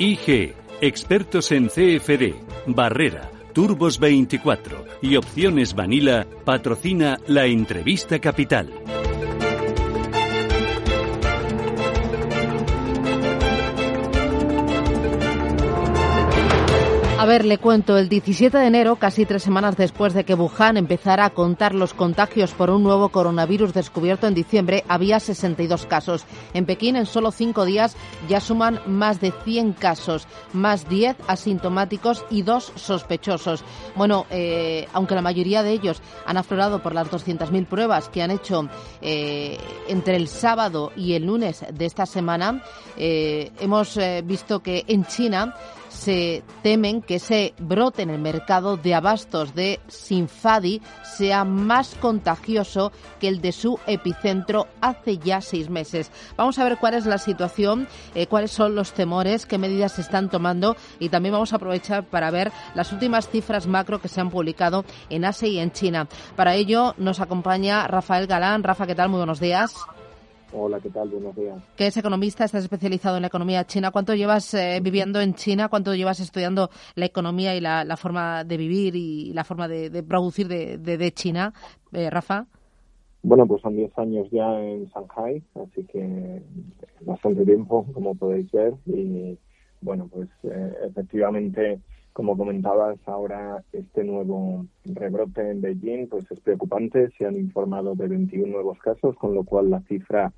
IG, expertos en CFD, Barrera, Turbos 24 y Opciones Vanilla, patrocina la entrevista capital. Ver, le cuento, el 17 de enero, casi tres semanas después de que Wuhan empezara a contar los contagios por un nuevo coronavirus descubierto en diciembre, había 62 casos. En Pekín, en solo cinco días, ya suman más de 100 casos, más 10 asintomáticos y dos sospechosos. Bueno, eh, aunque la mayoría de ellos han aflorado por las 200.000 pruebas que han hecho eh, entre el sábado y el lunes de esta semana, eh, hemos visto que en China se temen que ese brote en el mercado de abastos de Sinfadi sea más contagioso que el de su epicentro hace ya seis meses. Vamos a ver cuál es la situación, eh, cuáles son los temores, qué medidas se están tomando y también vamos a aprovechar para ver las últimas cifras macro que se han publicado en Asia y en China. Para ello nos acompaña Rafael Galán. Rafa, ¿qué tal? Muy buenos días. Hola, ¿qué tal? Buenos días. ¿Qué es economista, estás especializado en la economía china. ¿Cuánto llevas eh, viviendo en China? ¿Cuánto llevas estudiando la economía y la, forma de vivir y la forma de, producir de, de, China, eh, Rafa? Bueno, pues son 10 años ya en Shanghai, así que bastante tiempo, como podéis ver. Y bueno, pues eh, efectivamente como comentabas, ahora este nuevo rebrote en Beijing pues es preocupante. Se han informado de 21 nuevos casos, con lo cual la cifra,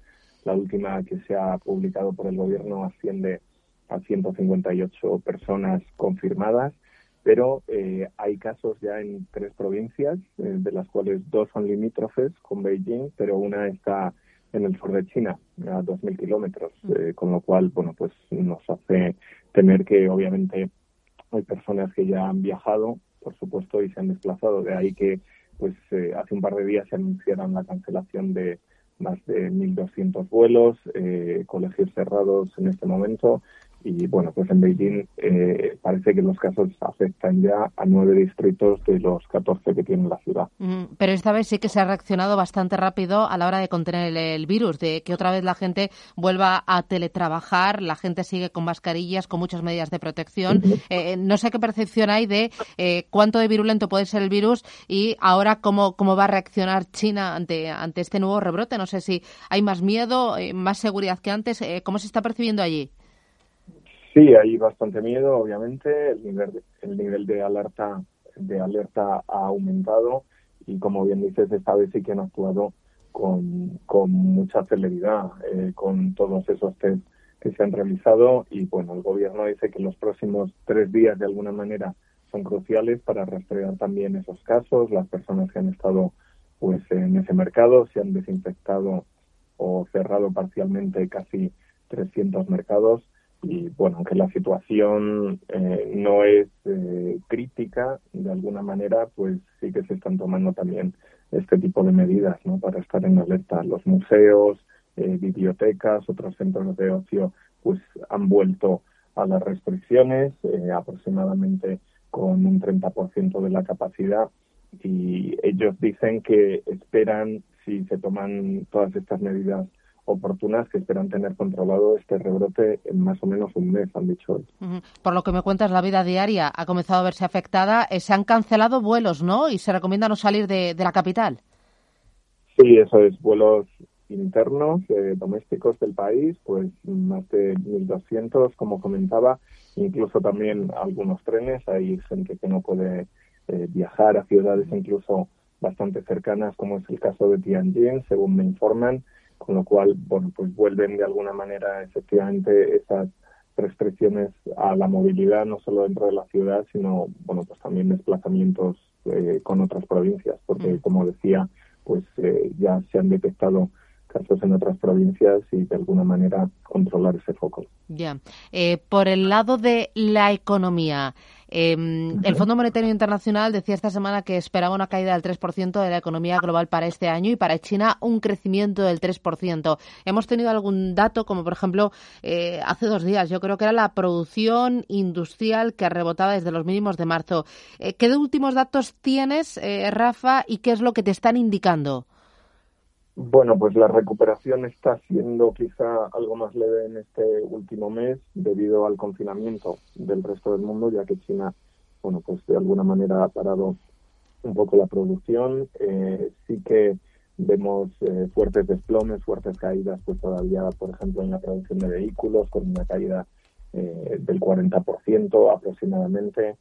la última que se ha publicado por el gobierno, asciende a 158 personas confirmadas. Pero eh, hay casos ya en tres provincias, eh, de las cuales dos son limítrofes con Beijing, pero una está en el sur de China, a 2.000 kilómetros, mm. eh, con lo cual, bueno, pues nos hace temer que obviamente hay personas que ya han viajado, por supuesto, y se han desplazado. De ahí que, pues, eh, hace un par de días se anunciaron la cancelación de más de 1.200 vuelos, eh, colegios cerrados en este momento y bueno, pues en Beijing eh, parece que los casos afectan ya a nueve distritos de los 14 que tiene la ciudad. pero esta vez sí que se ha reaccionado bastante rápido a la hora de contener el, virus, de que otra vez la gente vuelva a teletrabajar, la gente sigue con mascarillas, con muchas medidas de protección. Eh, no sé qué percepción hay de eh, cuánto de virulento puede ser el virus y ahora cómo, cómo va a reaccionar China ante, ante este nuevo rebrote. No sé si hay más miedo, más seguridad que antes. ¿Cómo se está percibiendo allí? Sí, hay bastante miedo, obviamente. El nivel, el nivel de alerta de alerta ha aumentado y, como bien dices, esta vez sí que han actuado con, con mucha celeridad eh, con todos esos test que se han realizado y, bueno, el gobierno dice que los próximos tres días, de alguna manera, son cruciales para rastrear también esos casos, las personas que han estado pues en ese mercado, se han desinfectado o cerrado parcialmente casi 300 mercados y bueno, aunque la situación eh, no es eh, crítica de alguna manera, pues sí que se están tomando también este tipo de medidas ¿no? para estar en alerta. Los museos, eh, bibliotecas, otros centros de ocio, pues han vuelto a las restricciones, aproximadamente con un 30% de la capacidad y ellos dicen que esperan, si se toman todas estas medidas oportunas que esperan tener controlado este rebrote en más o menos un mes, han dicho hoy. Por lo que me cuentas, la vida diaria ha comenzado a verse afectada. Eh, se han cancelado vuelos, ¿no? Y se recomienda no salir de, la capital. Sí, eso es, vuelos internos, eh, domésticos del país, pues más de 1.200, como comentaba, incluso también algunos trenes. Hay gente que no puede eh, viajar a ciudades incluso bastante cercanas, como es el caso de Tianjin, según me informan con lo cual, bueno, pues vuelven de alguna manera efectivamente esas restricciones a la movilidad, no solo dentro de la ciudad, sino, bueno, pues también desplazamientos eh, con otras provincias, porque, mm. como decía, pues eh, ya se han detectado casos en otras provincias y de alguna manera controlar ese foco. Ya. Eh, por el lado de la economía, em, el Fondo Monetario Internacional decía esta semana que esperaba una caída del 3% de la economía global para este año y para China un crecimiento del 3%. Hemos tenido algún dato, como por ejemplo eh, hace dos días, yo creo que era la producción industrial que rebotaba desde los mínimos de marzo. Eh, ¿Qué últimos datos tienes, Rafa, y qué es lo que te están indicando? Bueno, pues la recuperación está siendo quizá algo más leve en este último mes debido al confinamiento del resto del mundo, ya que China, bueno, pues de alguna manera ha parado un poco la producción. Eh, sí que vemos eh, fuertes desplomes, fuertes caídas, pues todavía, por ejemplo, en la producción de vehículos, con una caída eh, del 40% aproximadamente.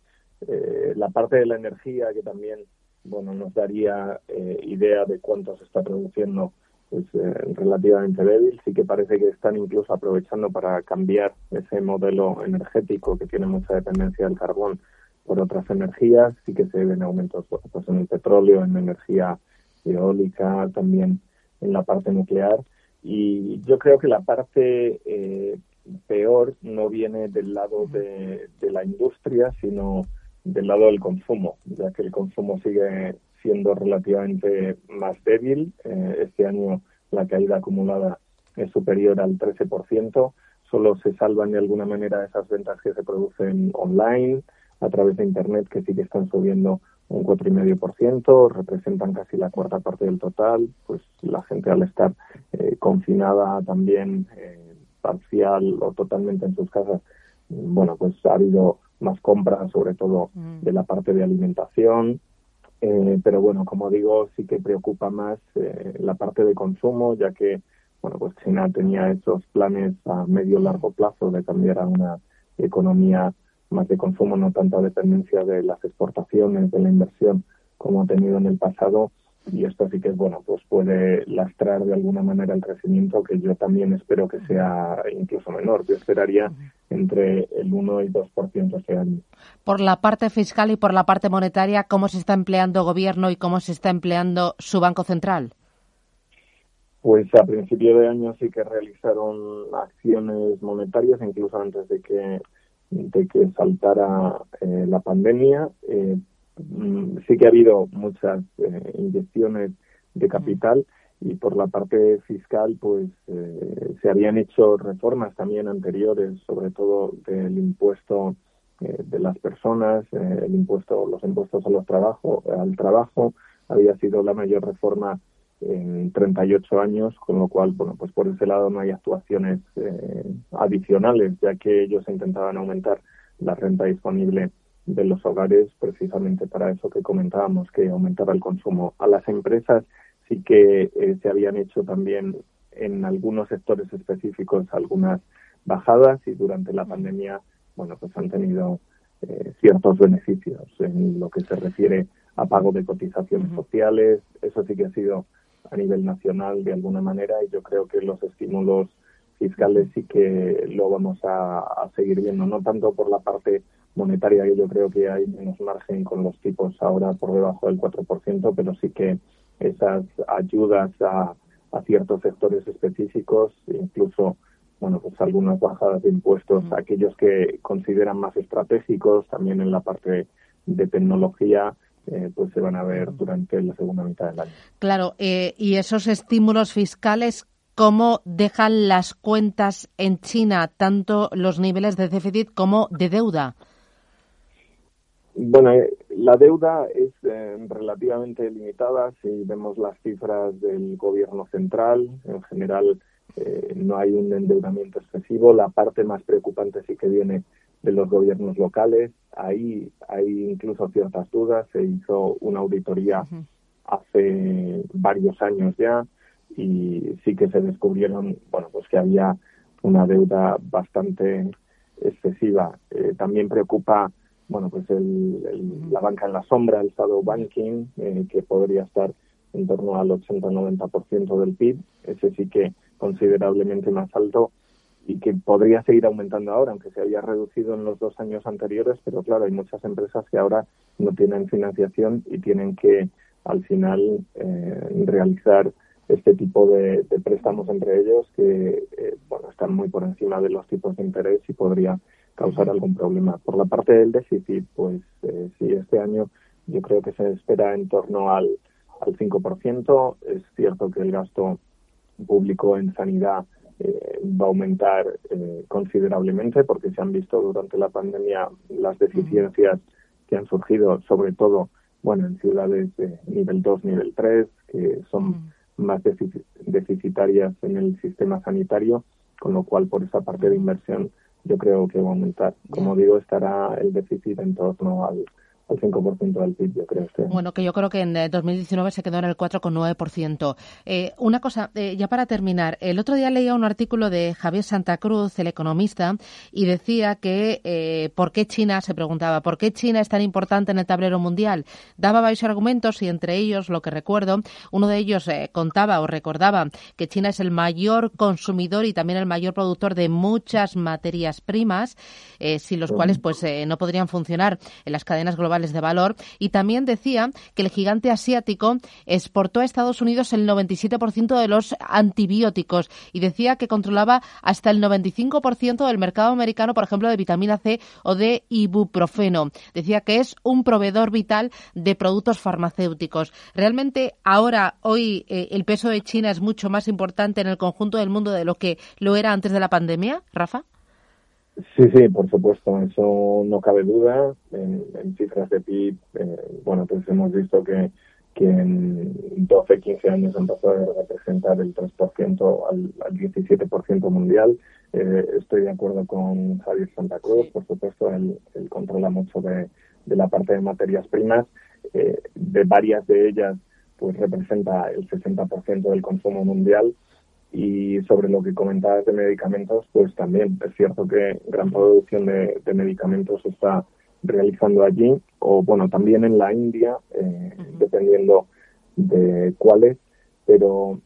la parte de la energía, que también bueno, nos daría eh, idea de cuánto se está produciendo pues, eh, relativamente débil. Sí que parece que están incluso aprovechando para cambiar ese modelo energético que tiene mucha dependencia del carbón por otras energías. Sí que se ven aumentos pues, en el petróleo, en energía eólica, también en la parte nuclear. Y yo creo que la parte eh, peor no viene del lado de la industria, sino del lado del consumo, ya que el consumo sigue siendo relativamente más débil. Eh, este año la caída acumulada es superior al 13%. Solo se salvan de alguna manera esas ventas que se producen online a través de Internet, que sí que están subiendo un 4,5%, representan casi la cuarta parte del total. Pues la gente al estar eh, confinada también eh, parcial o totalmente en sus casas, bueno, pues ha habido más compras, sobre todo mm. de la parte de alimentación. Eh, pero bueno, como digo, sí que preocupa más eh, la parte de consumo, ya que bueno, pues China tenía esos planes a medio largo plazo de cambiar a una economía más de consumo, no tanta dependencia de las exportaciones, de la inversión como ha tenido en el pasado y esto sí que bueno pues puede lastrar de alguna manera el crecimiento que yo también espero que sea incluso menor. Yo esperaría entre el 1 y el 2% este año. Por la parte fiscal y por la parte monetaria cómo se está empleando gobierno y cómo se está empleando su banco central pues a principio de año sí que realizaron acciones monetarias incluso antes de que de que saltara eh, la pandemia. Eh, sí que ha habido muchas eh, inyecciones de capital y por la parte fiscal pues eh, se habían hecho reformas también anteriores sobre todo del impuesto eh, de las personas el impuesto los impuestos a los trabajo al trabajo. Había sido la mayor reforma en 38 años con lo cual bueno pues por ese lado no hay actuaciones adicionales ya que ellos intentaban aumentar la renta disponible de los hogares precisamente para eso que comentábamos, que aumentaba el consumo. A las empresas sí que eh, se habían hecho también en algunos sectores específicos algunas bajadas y durante la pandemia, bueno, pues han tenido eh, ciertos beneficios en lo que se refiere a pago de cotizaciones sociales. Eso sí que ha sido a nivel nacional de alguna manera y yo creo que los estímulos fiscales sí que lo vamos a, a seguir viendo, no tanto por la parte monetaria que yo creo que hay menos margen con los tipos ahora por debajo del 4%, pero sí que esas ayudas a, ciertos sectores específicos, incluso bueno, pues algunas bajadas de impuestos a aquellos que consideran más estratégicos, también en la parte de tecnología, eh, pues se van a ver durante la segunda mitad del año. Claro, eh, y esos estímulos fiscales, ¿cómo dejan las cuentas en China, tanto los niveles de déficit como de deuda? Bueno, eh, la deuda es eh, relativamente limitada si vemos las cifras del gobierno central. En general, eh, no hay un endeudamiento excesivo. La parte más preocupante sí que viene de los gobiernos locales. Ahí hay incluso ciertas dudas. Se hizo una auditoría hace varios años ya y sí que se descubrieron, bueno, pues que había una deuda bastante excesiva. también preocupa bueno, pues el, la banca en la sombra, el shadow banking, eh, que podría estar en torno al 80-90% del PIB, ese sí que considerablemente más alto y que podría seguir aumentando ahora, aunque se había reducido en los dos años anteriores, pero claro, hay muchas empresas que ahora no tienen financiación y tienen que al final realizar este tipo de, préstamos entre ellos que bueno están muy por encima de los tipos de interés y podría causar algún problema. Por la parte del déficit, pues sí, este año yo creo que se espera en torno al, al 5%. Es cierto que el gasto público en sanidad eh, va a aumentar eh, considerablemente porque se han visto durante la pandemia las deficiencias que han surgido, sobre todo bueno en ciudades de nivel 2, nivel 3, que son más deficitarias en el sistema sanitario, con lo cual por esa parte de inversión yo creo que va a aumentar. Como digo, estará el déficit en torno al al 5% del PIB, yo creo. Este bueno, que yo creo que en 2019 eh, se quedó en el 4,9%. Eh, una cosa, eh, ya para terminar, el otro día leía un artículo de Javier Santa Cruz, el economista, y decía que eh, ¿por qué China, se preguntaba, ¿por qué China es tan importante en el tablero mundial? Daba varios argumentos y entre ellos, lo que recuerdo, uno de ellos eh, contaba o recordaba que China es el mayor consumidor y también el mayor productor de muchas materias primas, sin los cuales pues no podrían funcionar en las cadenas globales de valor y también decía que el gigante asiático exportó a Estados Unidos el 97% de los antibióticos y decía que controlaba hasta el 95% del mercado americano, por ejemplo, de vitamina C o de ibuprofeno. Decía que es un proveedor vital de productos farmacéuticos. Realmente ahora, hoy, eh, el peso de China es mucho más importante en el conjunto del mundo de lo que lo era antes de la pandemia, Rafa. Sí, sí, por supuesto, eso no cabe duda. En, cifras de PIB, eh, bueno, pues hemos visto que, que en 12, 15 años han pasado de representar el 3% al, al 17% mundial. Eh, estoy de acuerdo con Javier Santa Cruz, por supuesto, él, controla mucho de, de, la parte de materias primas. Eh, de varias de ellas, pues representa el 60% del consumo mundial y sobre lo que comentabas de medicamentos, pues también es cierto que gran producción de, medicamentos se está realizando allí, o bueno, también en la India, eh, dependiendo de cuáles, pero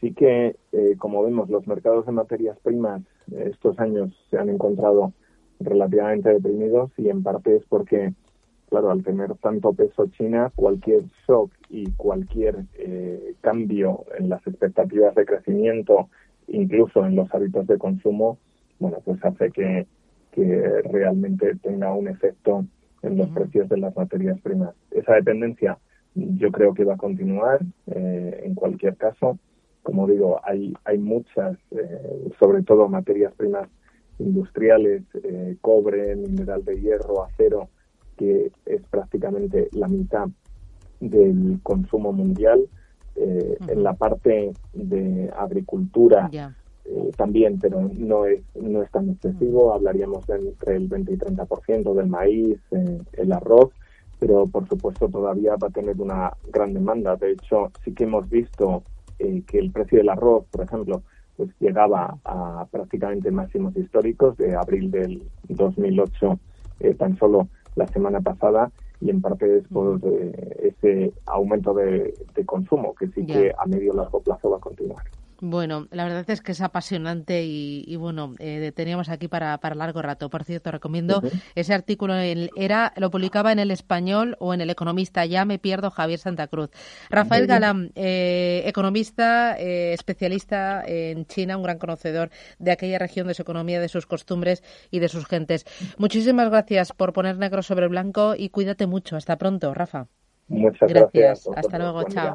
sí que, eh, como vemos, los mercados de materias primas estos años se han encontrado relativamente deprimidos y en parte es porque claro, al tener tanto peso China, cualquier shock y cualquier eh, cambio en las expectativas de crecimiento, incluso en los hábitos de consumo, bueno, pues hace que, que realmente tenga un efecto en los precios de las materias primas. Esa dependencia yo creo que va a continuar eh, en cualquier caso. Como digo, hay, hay muchas, eh, sobre todo materias primas industriales, cobre, mineral de hierro, acero, que es prácticamente la mitad del consumo mundial. Eh, en la parte de agricultura eh, también, pero no es, no es tan excesivo. Hablaríamos de entre el 20 y 30% del maíz, eh, el arroz, pero por supuesto todavía va a tener una gran demanda. De hecho, sí que hemos visto que el precio del arroz, por ejemplo, pues llegaba a prácticamente máximos históricos de abril del 2008 tan solo la semana pasada y en parte es por eh, ese aumento de, consumo que sí que a medio largo plazo va a continuar. Bueno, la verdad es que es apasionante y, bueno, eh, teníamos aquí para, para largo rato. Por cierto, recomiendo ese artículo. En era lo publicaba en el Español o en el Economista. Ya me pierdo Javier Santa Cruz. Rafael Galán, eh, economista, eh, especialista en China, un gran conocedor de aquella región, de su economía, de sus costumbres y de sus gentes. Muchísimas gracias por poner negro sobre blanco y cuídate mucho. Hasta pronto, Rafa. Muchas gracias. gracias. Hasta luego. Chao.